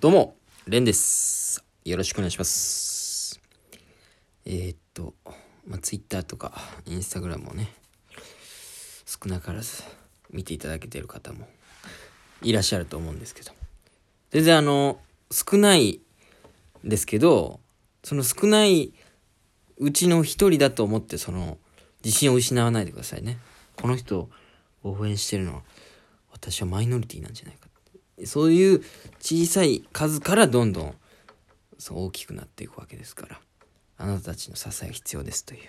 どうも、レンです。よろしくお願いします。えー、っと、まあ、Twitter とか Instagram をね、少なからず見ていただけてる方もいらっしゃると思うんですけど、全然あの、少ないですけど、その少ないうちの一人だと思って、その、自信を失わないでくださいね。この人を応援してるのは、私はマイノリティなんじゃないか。そういう小さい数からどんどんそう大きくなっていくわけですから、あなたたちの支えが必要ですという。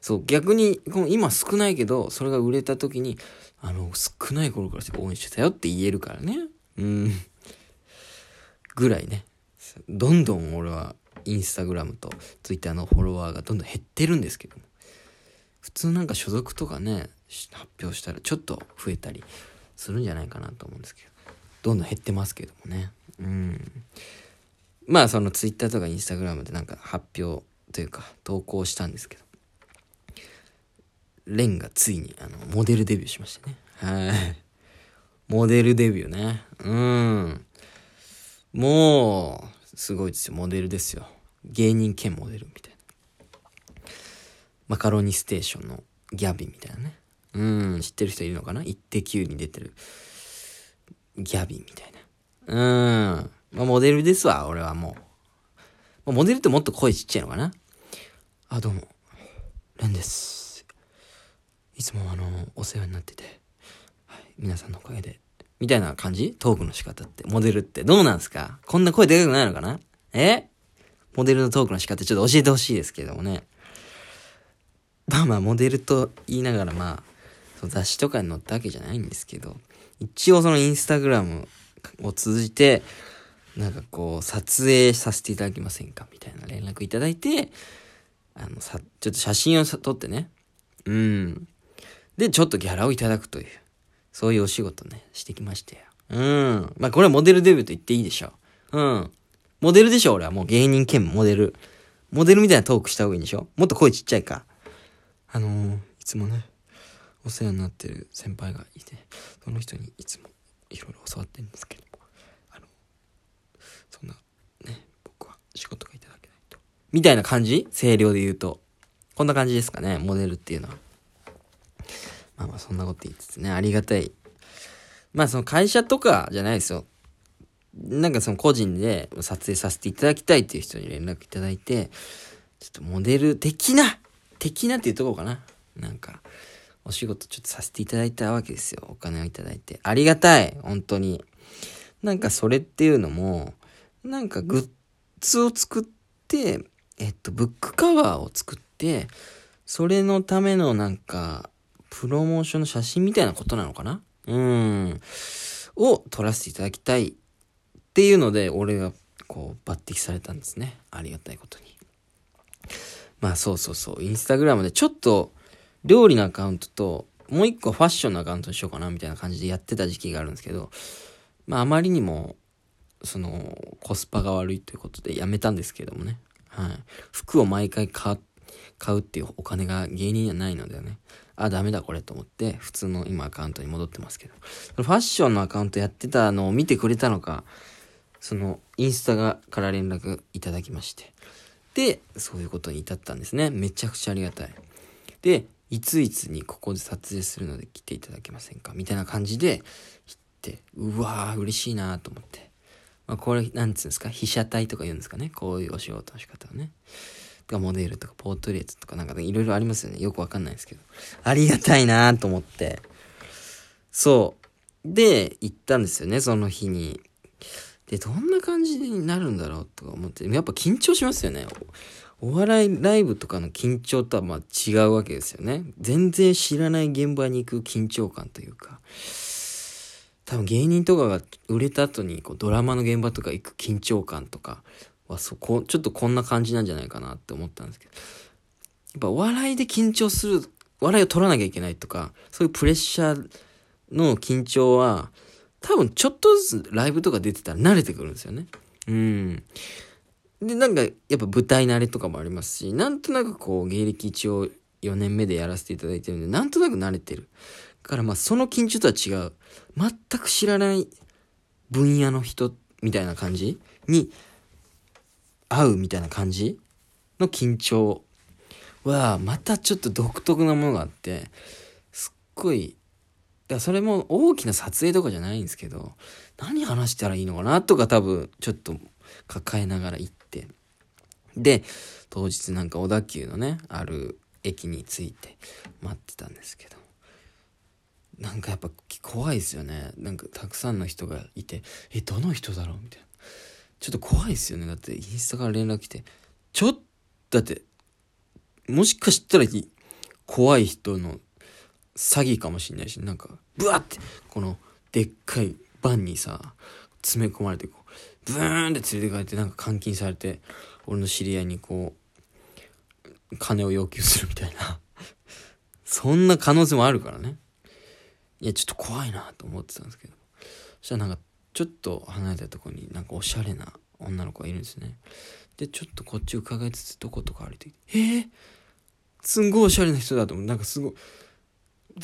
そう、逆に、この今少ないけど、それが売れた時に、あの、少ない頃から応援してたよって言えるからね。うん。ぐらいね。どんどん俺は、インスタグラムとツイッターのフォロワーがどんどん減ってるんですけども。普通なんか所属とかね、発表したらちょっと増えたりするんじゃないかなと思うんですけど。どんどん減ってますけどもね。うん。まあそのツイッターとかインスタグラムでなんか発表というか投稿したんですけど。レンがついにあのモデルデビューしましたね。はい。モデルデビューね。うん。もう、すごいですよ。モデルですよ。芸人兼モデルみたいな。マカロニステーションのギャビンみたいなね。うん、知ってる人いるのかな？イッテ Q に出てるギャビンみたいな。うん。まあ、モデルですわ、俺はもう。まあ、モデルってもっと声ちっちゃいのかな？あ、どうも。レンです。いつもあの、お世話になってて。はい。皆さんのおかげで。みたいな感じ？トークの仕方って。モデルって。どうなんすか？こんな声でかくないのかな？え？モデルのトークの仕方ちょっと教えてほしいですけどもね。まあまあ、モデルと言いながらまあ、雑誌とかに載ったわけじゃないんですけど、一応そのインスタグラムを通じて、なんかこう、撮影させていただけませんかみたいな連絡いただいて、あの、さ、ちょっと写真を撮ってね。うん。で、ちょっとギャラをいただくという、そういうお仕事ね、してきましたよ。うん。まあこれはモデルデビューと言っていいでしょう。うん。モデルでしょ俺はもう芸人兼モデル。モデルみたいなトークした方がいいんでしょもっと声ちっちゃいか。あのー、いつもね、お世話になってる先輩がいて、その人にいつもいろいろ教わってるんですけど、あの、そんな、ね、僕は仕事がいただけないと。みたいな感じ？声量で言うと。こんな感じですかね、モデルっていうのは。まあまあそんなこと言いつつね、ありがたい。まあその会社とかじゃないですよ。なんかその個人で撮影させていただきたいっていう人に連絡いただいて、ちょっとモデル的な、的なっていうところかな。なんか、お仕事ちょっとさせていただいたわけですよ。お金をいただいて。ありがたい本当に。なんかそれっていうのも、なんかグッズを作って、えっと、ブックカバーを作って、それのためのなんか、プロモーションの写真みたいなことなのかな？うん。を撮らせていただきたいっていうので、俺がこう抜擢されたんですね。ありがたいことに。まあそうそうそう。インスタグラムでちょっと料理のアカウントと、もう一個ファッションのアカウントにしようかなみたいな感じでやってた時期があるんですけど、まああまりにも、その、コスパが悪いということでやめたんですけどもね。はい。服を毎回買うっていうお金が芸人にはないのでね。あ、ダメだこれと思って、普通の今アカウントに戻ってますけど。ファッションのアカウントやってたのを見てくれたのか、その、インスタがから連絡いただきまして。で、そういうことに至ったんですね。めちゃくちゃありがたい。で、いついつにここで撮影するので来ていただけませんか？みたいな感じで、来て、うわー、嬉しいなと思って。まあ、これ、なんつうんですか？被写体とか言うんですかね？こういうお仕事の仕方をね。とか、モデルとか、ポートレートとか、なんかいろいろありますよね。よくわかんないですけど。ありがたいなと思って。そう。で、行ったんですよね、その日に。で、どんな感じになるんだろうとか思って、やっぱ緊張しますよね。お笑いライブとかの緊張とはまあ違うわけですよね。全然知らない現場に行く緊張感というか。多分芸人とかが売れた後にこうドラマの現場とか行く緊張感とかはそこ、ちょっとこんな感じなんじゃないかなって思ったんですけど。やっぱお笑いで緊張する、笑いを取らなきゃいけないとか、そういうプレッシャーの緊張は、多分ちょっとずつライブとか出てたら慣れてくるんですよね。うん。で、なんか、やっぱ舞台慣れとかもありますし、なんとなくこう、芸歴一応4年目でやらせていただいてるんで、なんとなく慣れてる。からまあ、その緊張とは違う。全く知らない分野の人みたいな感じに会うみたいな感じの緊張はまたちょっと独特なものがあってすっごいだそれも大きな撮影とかじゃないんですけど何話したらいいのかなとか多分ちょっと抱えながら行っで当日なんか小田急のねある駅に着いて待ってたんですけど。なんかやっぱ怖いですよね。なんかたくさんの人がいてえどの人だろう？みたいな。ちょっと怖いですよね。だってインスタから連絡来て。ちょっとだってもしかしたら怖い人の詐欺かもしんないしなんかブワってこのでっかいバンにさ詰め込まれてこうブーンって連れてかれてなんか監禁されて俺の知り合いにこう金を要求するみたいな。そんな可能性もあるからね。いやちょっと怖いなと思ってたんですけど。そしたらなんかちょっと離れたとこになんかおしゃれな女の子がいるんですね。でちょっとこっち伺いつつどことか歩いてきてえー、すんごいおしゃれな人だと思う。なんかすごい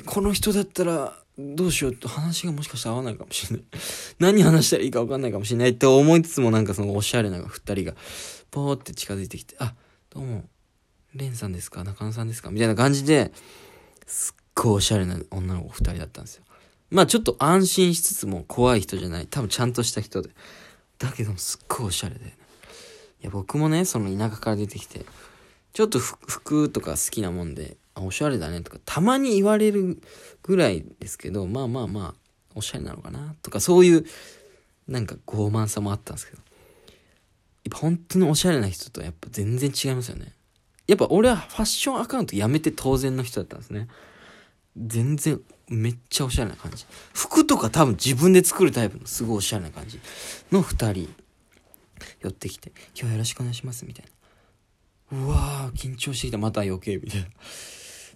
この人だったらどうしようと話がもしかしたら合わないかもしれない。何話したらいいか分かんないかもしれないって思いつつもなんかそのおしゃれな二人がポーって近づいてきて、あ、どうも、レンさんですか中野さんですかみたいな感じで、すっごいおしゃれな女の子二人だったんですよ。まあちょっと安心しつつも怖い人じゃない。多分ちゃんとした人で。だけどもすっごいおしゃれで、ね。いや僕もね、その田舎から出てきて、ちょっと服とか好きなもんで、あ、おしゃれだねとか、たまに言われるぐらいですけど、まあまあまあ、おしゃれなのかなとか、そういう、なんか傲慢さもあったんですけど。ぱ本当におしゃれな人とやっぱ全然違いますよね。やっぱ俺はファッションアカウントやめて当然の人だったんですね。全然めっちゃおしゃれな感じ。服とか多分自分で作るタイプのすごいおしゃれな感じの二人寄ってきて、今日はよろしくお願いしますみたいな。うわー、緊張してきた。また余計みたいな。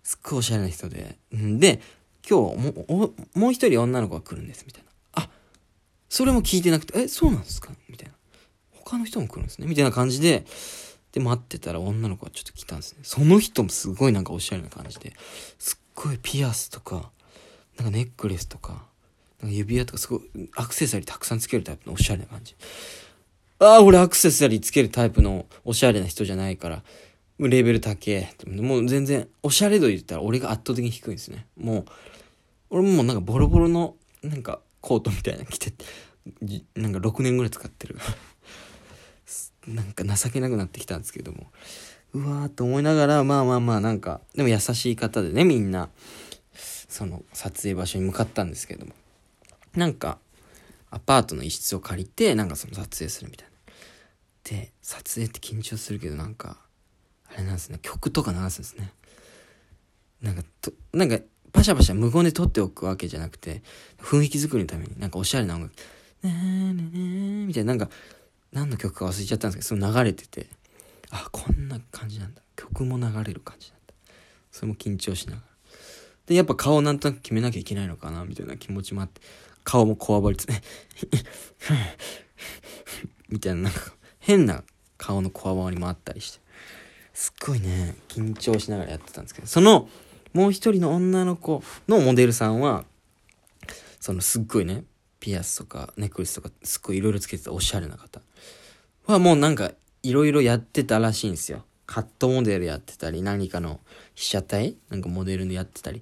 すっごいおしゃれな人で。んで、今日ももう一人女の子が来るんですみたいな。あ、それも聞いてなくて、え、そうなんですか？みたいな。他の人も来るんですね。みたいな感じで、で、待ってたら女の子がちょっと来たんですね。その人もすごいなんかおしゃれな感じで、すっごいピアスとか、なんかネックレスとか、なんか指輪とかすごいアクセサリーたくさんつけるタイプのおしゃれな感じ。ああ、俺アクセサリーつけるタイプのおしゃれな人じゃないから、レベル高え。もう全然、おしゃれ度言ったら俺が圧倒的に低いんですね。もう、俺もなんかボロボロの、なんかコートみたいなの着て、なんか6年ぐらい使ってる。なんか情けなくなってきたんですけども。うわーと思いながら、まあまあまあなんか、でも優しい方でね、みんな、その撮影場所に向かったんですけども。なんか、アパートの一室を借りて、なんかその撮影するみたいな。で、撮影って緊張するけどなんか、あれなんですね、曲とか流すんですね。なんか、と、なんか、パシャパシャ無言で撮っておくわけじゃなくて、雰囲気作りのために、なんかおしゃれな音楽、ねーねーねーみたいな、なんか、何の曲か忘れちゃったんですけど、その流れてて、あ、こんな感じなんだ。曲も流れる感じなんだ。それも緊張しながら。で、やっぱ顔なんとなく決めなきゃいけないのかな、みたいな気持ちもあって、顔もこわばりつ、みたいな、なんか、変な顔のこわばりもあったりして、すっごいね、緊張しながらやってたんですけど、その、もう一人の女の子のモデルさんは、そのすっごいね、ピアスとかネックレスとかすっごいいろいろつけてたおしゃれな方はもうなんかいろいろやってたらしいんですよ。カットモデルやってたり、何かの被写体？なんかモデルでやってたり、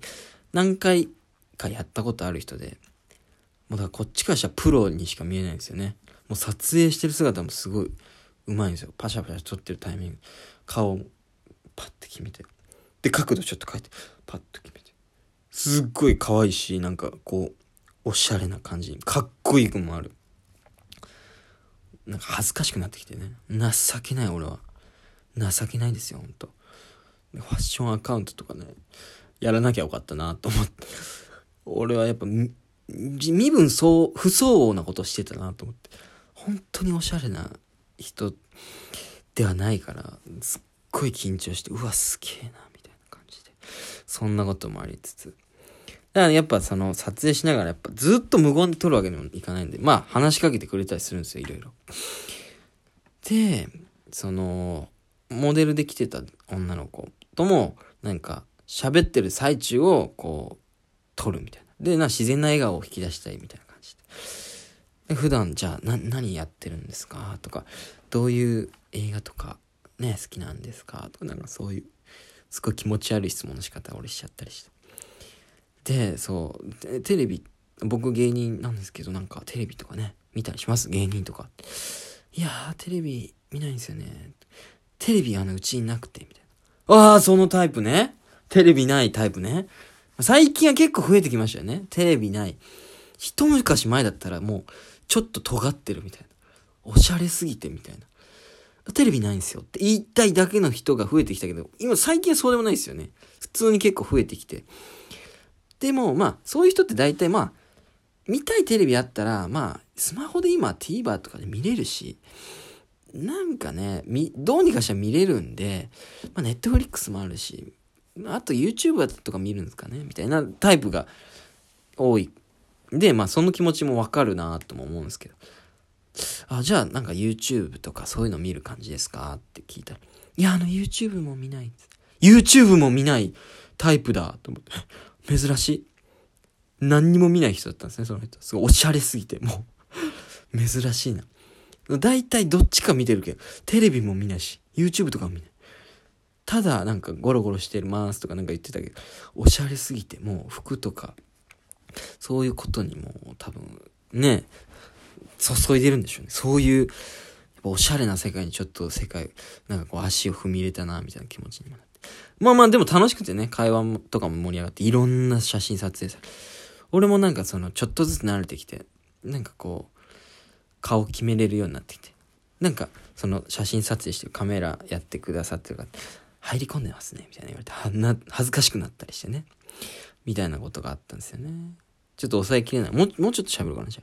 何回かやったことある人で、もうだからこっちからしたらプロにしか見えないんですよね。もう撮影してる姿もすごい上手いんですよ。パシャパシャ撮ってるタイミング。顔パッて決めて。で、角度ちょっと変えて、パッと決めて。すっごい可愛いし、なんかこう、おしゃれな感じ。かっこいい子もある。なんか恥ずかしくなってきてね。情けない俺は。情けないですよほんと。ファッションアカウントとかねやらなきゃよかったなと思って。俺はやっぱ身分そう不相応なことしてたなと思って。本当におしゃれな人ではないからすっごい緊張してうわすげえなみたいな感じで。そんなこともありつつ。だからやっぱその撮影しながらやっぱずっと無言で撮るわけにもいかないんで、まあ話しかけてくれたりするんですよ、いろいろ。で、その、モデルで来てた女の子とも、なんか喋ってる最中をこう、撮るみたいな。で、な、自然な笑顔を引き出したいみたいな感じで。普段じゃあな何やってるんですか？とかどういう映画とかね好きなんですか？とかなんかそういうすごい気持ち悪い質問の仕方を俺しちゃったりしてでそうテレビ僕芸人なんですけどなんかテレビとかね見たりします？芸人とか。いやーテレビ見ないんですよね。テレビあのうちになくてみたいな。ああそのタイプね。テレビないタイプね。最近は結構増えてきましたよね。テレビない。一昔前だったらもうちょっと尖ってるみたいな。おしゃれすぎてみたいな。テレビないんですよ。って言いたいだけの人が増えてきたけど、今最近はそうでもないですよね。普通に結構増えてきて。でも、まあ、そういう人って大体まあ、見たいテレビあったら、まあ、スマホで今 TVer とかで見れるし、なんかね、み、どうにかしたら見れるんで、まあ、Netflix もあるし、あと YouTube とか見るんですかねみたいなタイプが多い。で、まあその気持ちもわかるなとも思うんですけど、あ、じゃあなんか YouTube とかそういうの見る感じですかって聞いたら、いや、あの YouTube も見ないんです。YouTube も見ないタイプだと思って、珍しい。何にも見ない人だったんですね、その人。すごいおしゃれすぎて、もう珍しいな。大体どっちか見てるけど、テレビも見ないし、YouTube とかも見ない。ただ、なんかゴロゴロしてますとかなんか言ってたけど、おしゃれすぎて、もう服とかそういうことにも多分ね、注いでるんでしょうね。そういう、おしゃれな世界にちょっと世界、なんかこう足を踏み入れたな、みたいな気持ちにもな。まあまあでも楽しくてね、会話とかも盛り上がって、いろんな写真撮影され俺もなんかその、ちょっとずつ慣れてきて、なんかこう、顔決めれるようになってきて、なんか、その写真撮影してカメラやってくださってる方、入り込んでますね、みたいな言われて、な、恥ずかしくなったりしてね。みたいなことがあったんですよね。ちょっと抑えきれない。もう、もうちょっと喋るかな、じゃあ。